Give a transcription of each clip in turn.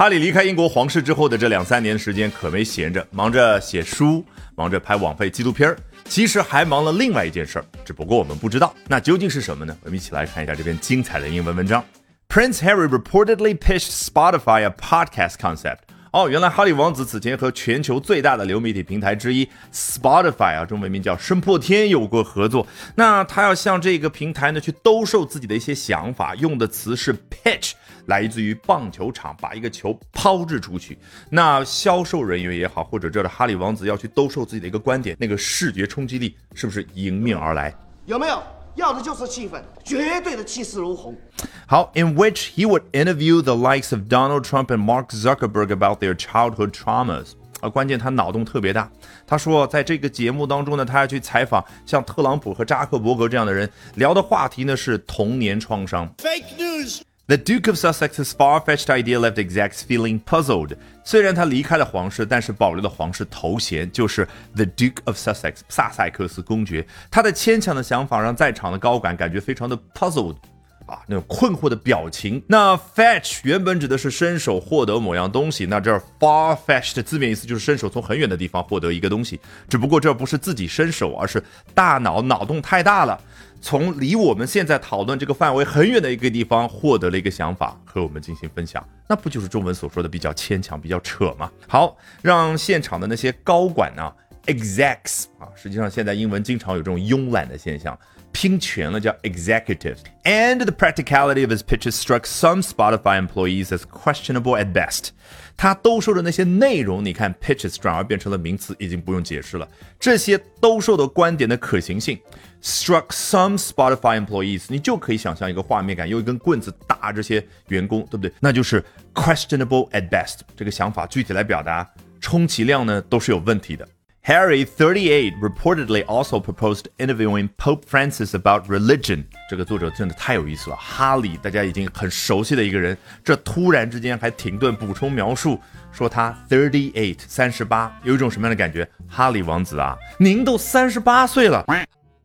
哈利离开英国皇室之后的这两三年时间可没闲着，忙着写书，忙着拍网费纪录片儿，其实还忙了另外一件事儿，只不过我们不知道，那究竟是什么呢？我们一起来看一下这篇精彩的英文文章。Prince Harry reportedly pitched Spotify a podcast concept. 哦，原来哈利王子此前和全球最大的流媒体平台之一 Spotify 啊，中文名叫声破天有过合作。那他要向这个平台呢去兜售自己的一些想法，用的词是 pitch，来自于棒球场，把一个球抛掷出去。那销售人员也好，或者这的哈利王子要去兜售自己的一个观点，那个视觉冲击力是不是迎面而来？有没有？要的就是气氛，绝对的气势如虹。好，in which he would interview the likes of Donald Trump and Mark Zuckerberg about their childhood traumas。啊，关键他脑洞特别大。他说，在这个节目当中呢，他要去采访像特朗普和扎克伯格这样的人，聊的话题呢是童年创伤。Fake news。The Duke of Sussex's far-fetched idea left execs feeling puzzled。虽然他离开了皇室，但是保留了皇室头衔，就是 The Duke of Sussex，萨塞克斯公爵。他的牵强的想法让在场的高管感觉非常的 puzzled。啊，那种困惑的表情。那 fetch 原本指的是伸手获得某样东西，那这儿 far fetched 的字面意思就是伸手从很远的地方获得一个东西。只不过这不是自己伸手，而是大脑脑洞太大了，从离我们现在讨论这个范围很远的一个地方获得了一个想法和我们进行分享。那不就是中文所说的比较牵强、比较扯吗？好，让现场的那些高管呢，execs 啊，实际上现在英文经常有这种慵懒的现象。拼全了叫 executive。And the practicality of his pitches struck some Spotify employees as questionable at best。他兜售的那些内容，你看 pitches 转而变成了名词，已经不用解释了。这些兜售的观点的可行性，struck some Spotify employees，你就可以想象一个画面感，用一根棍子打这些员工，对不对？那就是 questionable at best。这个想法具体来表达，充其量呢都是有问题的。Harry, 38, reportedly also proposed interviewing Pope Francis about religion。这个作者真的太有意思了。哈利，大家已经很熟悉的一个人，这突然之间还停顿补充描述，说他 thirty-eight，三十八，有一种什么样的感觉？哈利王子啊，您都三十八岁了。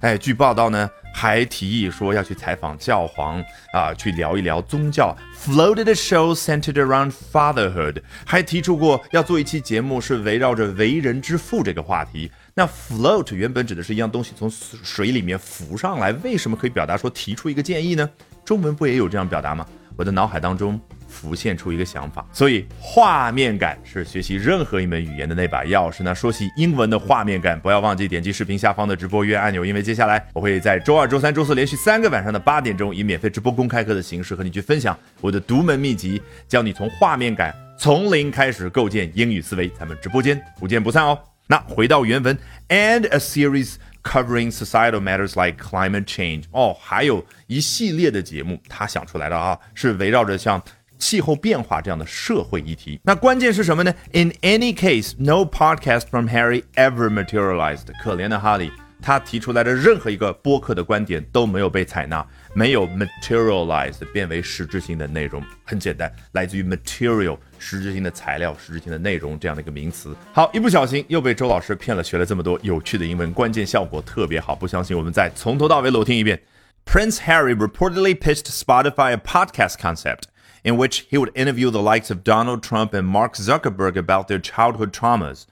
哎，据报道呢。还提议说要去采访教皇啊，去聊一聊宗教。Floated a show centered around fatherhood，还提出过要做一期节目是围绕着为人之父这个话题。那 float 原本指的是一样东西从水里面浮上来，为什么可以表达说提出一个建议呢？中文不也有这样表达吗？我的脑海当中。浮现出一个想法，所以画面感是学习任何一门语言的那把钥匙。那说起英文的画面感，不要忘记点击视频下方的直播约按钮，因为接下来我会在周二、周三、周四连续三个晚上的八点钟，以免费直播公开课的形式和你去分享我的独门秘籍，教你从画面感从零开始构建英语思维。咱们直播间不见不散哦。那回到原文，and a series covering societal matters like climate change。哦，还有一系列的节目，他想出来的啊，是围绕着像。气候变化这样的社会议题，那关键是什么呢？In any case, no podcast from Harry ever materialized。可怜的哈利，他提出来的任何一个播客的观点都没有被采纳，没有 materialized 变为实质性的内容。很简单，来自于 material 实质性的材料、实质性的内容这样的一个名词。好，一不小心又被周老师骗了，学了这么多有趣的英文，关键效果特别好。不相信，我们再从头到尾裸听一遍。Prince Harry reportedly pitched Spotify a podcast concept. In which he would interview the likes of Donald Trump and Mark Zuckerberg about their childhood traumas.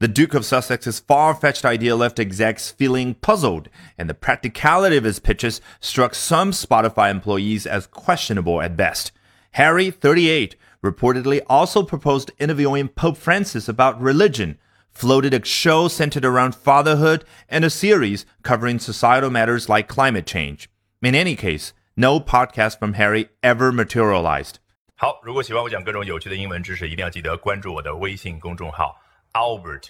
The Duke of Sussex's far fetched idea left execs feeling puzzled, and the practicality of his pitches struck some Spotify employees as questionable at best. Harry, 38, reportedly also proposed interviewing Pope Francis about religion, floated a show centered around fatherhood, and a series covering societal matters like climate change. In any case, No podcast from Harry ever materialized。好，如果喜欢我讲各种有趣的英文知识，一定要记得关注我的微信公众号 Albert